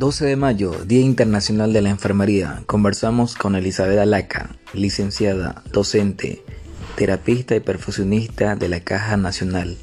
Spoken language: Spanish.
12 de mayo, Día Internacional de la Enfermería. Conversamos con Elizabeth Alaca, licenciada, docente, terapista y perfusionista de la Caja Nacional